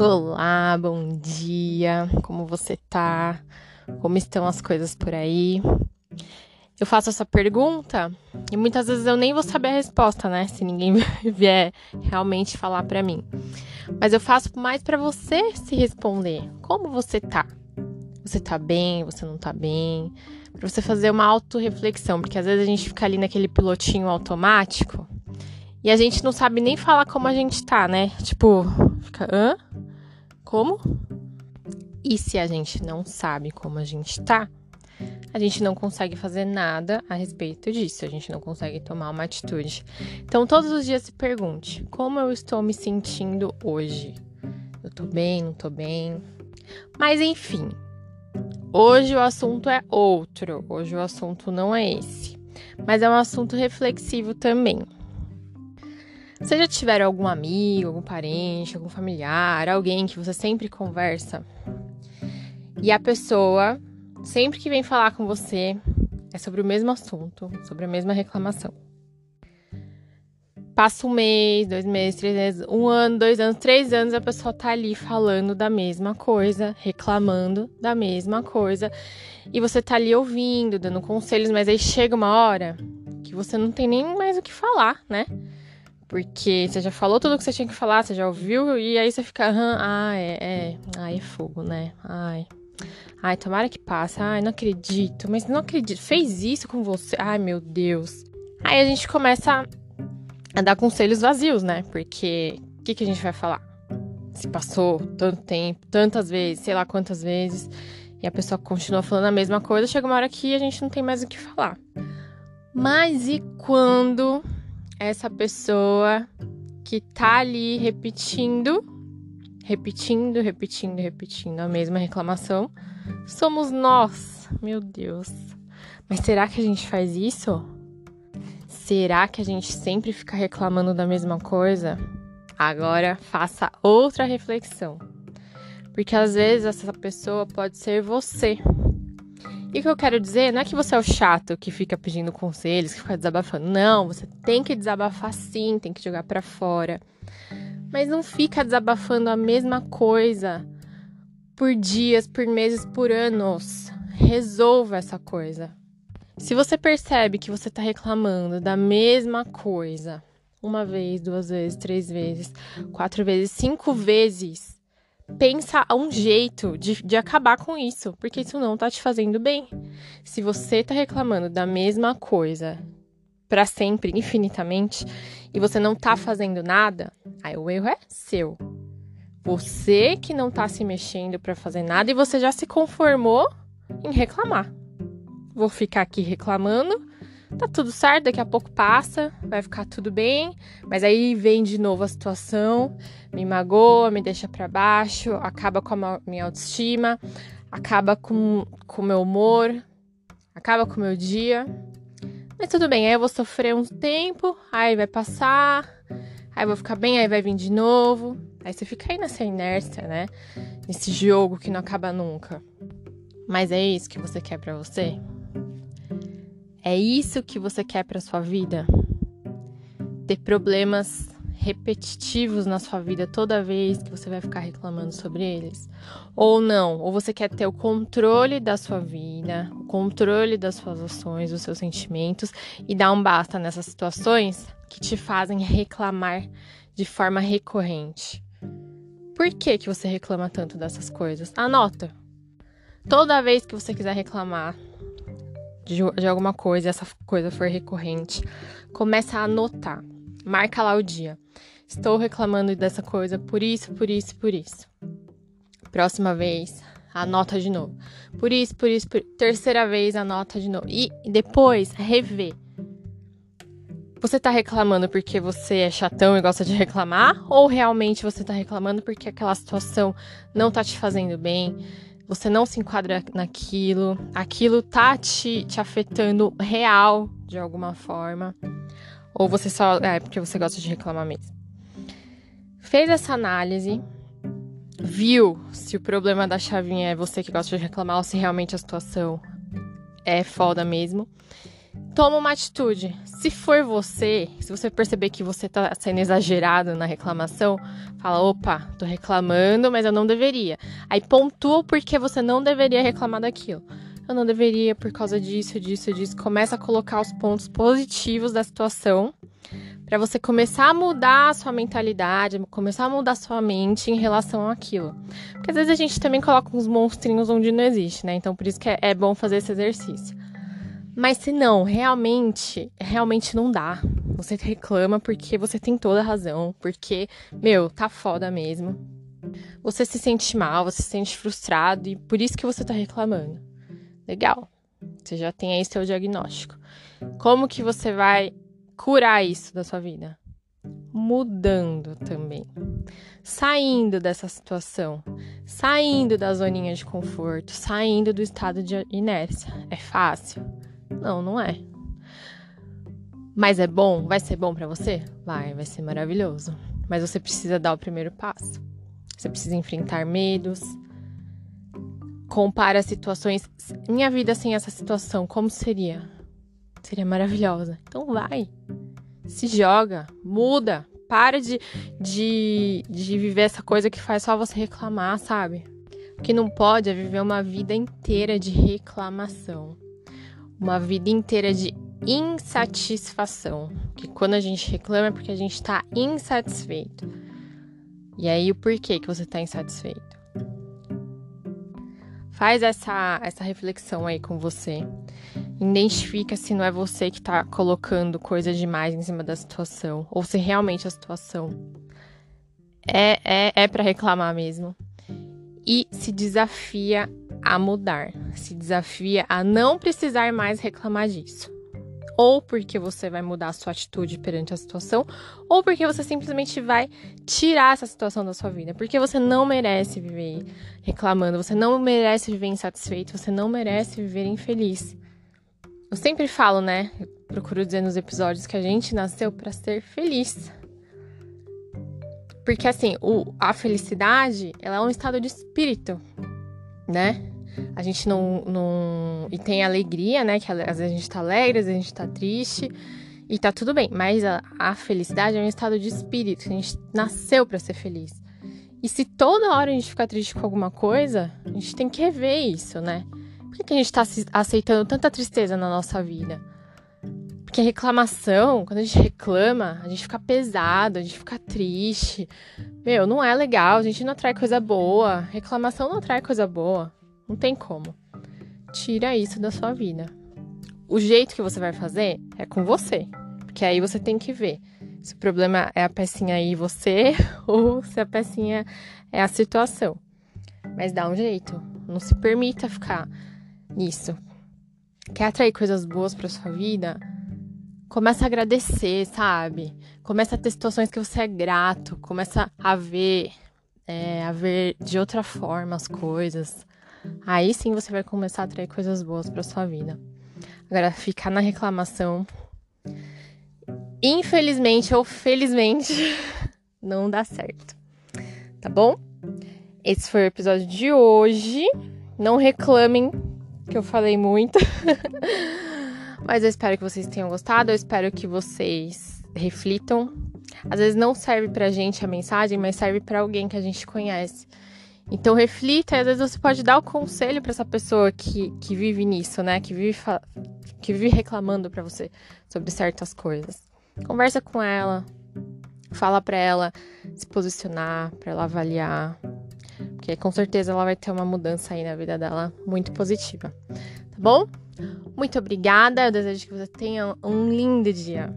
Olá, bom dia. Como você tá? Como estão as coisas por aí? Eu faço essa pergunta e muitas vezes eu nem vou saber a resposta, né? Se ninguém vier realmente falar para mim. Mas eu faço mais para você se responder. Como você tá? Você tá bem? Você não tá bem? Para você fazer uma autorreflexão, porque às vezes a gente fica ali naquele pilotinho automático e a gente não sabe nem falar como a gente tá, né? Tipo, fica, hã? Como? E se a gente não sabe como a gente tá, a gente não consegue fazer nada a respeito disso, a gente não consegue tomar uma atitude. Então, todos os dias se pergunte: como eu estou me sentindo hoje? Eu tô bem, não tô bem? Mas enfim, hoje o assunto é outro, hoje o assunto não é esse, mas é um assunto reflexivo também. Você já tiver algum amigo, algum parente, algum familiar, alguém que você sempre conversa e a pessoa, sempre que vem falar com você, é sobre o mesmo assunto, sobre a mesma reclamação. Passa um mês, dois meses, três meses, um ano, dois anos, três anos, a pessoa tá ali falando da mesma coisa, reclamando da mesma coisa, e você tá ali ouvindo, dando conselhos, mas aí chega uma hora que você não tem nem mais o que falar, né? Porque você já falou tudo que você tinha que falar, você já ouviu, e aí você fica, ah, é, é, ai, é fogo, né? Ai. Ai, tomara que passe. Ai, não acredito, mas não acredito. Fez isso com você. Ai, meu Deus. Aí a gente começa a dar conselhos vazios, né? Porque o que, que a gente vai falar? Se passou tanto tempo, tantas vezes, sei lá quantas vezes, e a pessoa continua falando a mesma coisa, chega uma hora que a gente não tem mais o que falar. Mas e quando essa pessoa que tá ali repetindo, repetindo, repetindo, repetindo a mesma reclamação, somos nós. Meu Deus. Mas será que a gente faz isso? Será que a gente sempre fica reclamando da mesma coisa? Agora faça outra reflexão. Porque às vezes essa pessoa pode ser você. E o que eu quero dizer não é que você é o chato que fica pedindo conselhos, que fica desabafando. Não, você tem que desabafar sim, tem que jogar para fora. Mas não fica desabafando a mesma coisa por dias, por meses, por anos. Resolva essa coisa. Se você percebe que você tá reclamando da mesma coisa, uma vez, duas vezes, três vezes, quatro vezes, cinco vezes, pensa um jeito de, de acabar com isso, porque isso não tá te fazendo bem. Se você tá reclamando da mesma coisa para sempre, infinitamente, e você não tá fazendo nada, aí o erro é seu. Você que não tá se mexendo para fazer nada e você já se conformou em reclamar. Vou ficar aqui reclamando tá tudo certo, daqui a pouco passa, vai ficar tudo bem, mas aí vem de novo a situação, me magoa, me deixa para baixo, acaba com a minha autoestima, acaba com o meu humor, acaba com o meu dia. Mas tudo bem, aí eu vou sofrer um tempo, aí vai passar, aí vou ficar bem, aí vai vir de novo. Aí você fica aí nessa inércia, né? Nesse jogo que não acaba nunca. Mas é isso que você quer para você? É isso que você quer para sua vida? Ter problemas repetitivos na sua vida toda vez que você vai ficar reclamando sobre eles? Ou não? Ou você quer ter o controle da sua vida, o controle das suas ações, dos seus sentimentos e dar um basta nessas situações que te fazem reclamar de forma recorrente? Por que, que você reclama tanto dessas coisas? Anota. Toda vez que você quiser reclamar de, de alguma coisa, essa coisa for recorrente, começa a anotar. Marca lá o dia. Estou reclamando dessa coisa por isso, por isso, por isso. Próxima vez, anota de novo. Por isso, por isso, por terceira vez, anota de novo. E depois, rever. Você tá reclamando porque você é chatão e gosta de reclamar? Ou realmente você tá reclamando porque aquela situação não tá te fazendo bem? Você não se enquadra naquilo, aquilo tá te, te afetando real de alguma forma, ou você só. É porque você gosta de reclamar mesmo. Fez essa análise, viu se o problema da chavinha é você que gosta de reclamar ou se realmente a situação é foda mesmo. Toma uma atitude. Se for você, se você perceber que você tá sendo exagerado na reclamação, fala: opa, tô reclamando, mas eu não deveria. Aí pontua porque você não deveria reclamar daquilo. Eu não deveria por causa disso, disso, disso. Começa a colocar os pontos positivos da situação para você começar a mudar a sua mentalidade, começar a mudar a sua mente em relação àquilo. Porque às vezes a gente também coloca uns monstrinhos onde não existe, né? Então por isso que é, é bom fazer esse exercício. Mas se não, realmente, realmente não dá. Você reclama porque você tem toda a razão, porque, meu, tá foda mesmo. Você se sente mal, você se sente frustrado e por isso que você tá reclamando. Legal. Você já tem aí seu diagnóstico. Como que você vai curar isso da sua vida? Mudando também. Saindo dessa situação, saindo da zoninha de conforto, saindo do estado de inércia. É fácil? Não, não é. Mas é bom? Vai ser bom para você? Vai, vai ser maravilhoso. Mas você precisa dar o primeiro passo. Você precisa enfrentar medos. Compara situações. Minha vida sem essa situação, como seria? Seria maravilhosa. Então vai. Se joga, muda. Para de, de, de viver essa coisa que faz só você reclamar, sabe? O que não pode é viver uma vida inteira de reclamação uma vida inteira de insatisfação. Que quando a gente reclama é porque a gente está insatisfeito. E aí, o porquê que você está insatisfeito? Faz essa, essa reflexão aí com você. Identifica se não é você que está colocando coisa demais em cima da situação. Ou se realmente a situação é, é, é para reclamar mesmo. E se desafia a mudar, se desafia a não precisar mais reclamar disso. Ou porque você vai mudar a sua atitude perante a situação, ou porque você simplesmente vai tirar essa situação da sua vida. Porque você não merece viver reclamando, você não merece viver insatisfeito, você não merece viver infeliz. Eu sempre falo, né? Eu procuro dizer nos episódios que a gente nasceu para ser feliz. Porque assim, o, a felicidade, ela é um estado de espírito né? A gente não, não. E tem alegria, né? Que às vezes a gente tá alegre, às vezes a gente tá triste. E tá tudo bem. Mas a, a felicidade é um estado de espírito. A gente nasceu para ser feliz. E se toda hora a gente ficar triste com alguma coisa, a gente tem que rever isso, né? Por que, que a gente tá aceitando tanta tristeza na nossa vida? Porque a reclamação, quando a gente reclama, a gente fica pesado, a gente fica triste. Meu, não é legal, a gente não atrai coisa boa. Reclamação não atrai coisa boa. Não tem como. Tira isso da sua vida. O jeito que você vai fazer é com você. Porque aí você tem que ver se o problema é a pecinha aí você ou se a pecinha é a situação. Mas dá um jeito. Não se permita ficar nisso. Quer atrair coisas boas para sua vida? Começa a agradecer, sabe? Começa a ter situações que você é grato, começa a ver, é, a ver de outra forma as coisas. Aí sim você vai começar a atrair coisas boas para sua vida. Agora, ficar na reclamação, infelizmente ou felizmente, não dá certo. Tá bom? Esse foi o episódio de hoje. Não reclamem que eu falei muito. Mas eu espero que vocês tenham gostado, eu espero que vocês reflitam. Às vezes não serve pra gente a mensagem, mas serve para alguém que a gente conhece. Então reflita, e às vezes você pode dar o conselho para essa pessoa que, que vive nisso, né? Que vive, que vive reclamando para você sobre certas coisas. Conversa com ela, fala para ela se posicionar, para ela avaliar, porque com certeza ela vai ter uma mudança aí na vida dela muito positiva. Tá bom? Muito obrigada. Eu desejo que você tenha um lindo dia.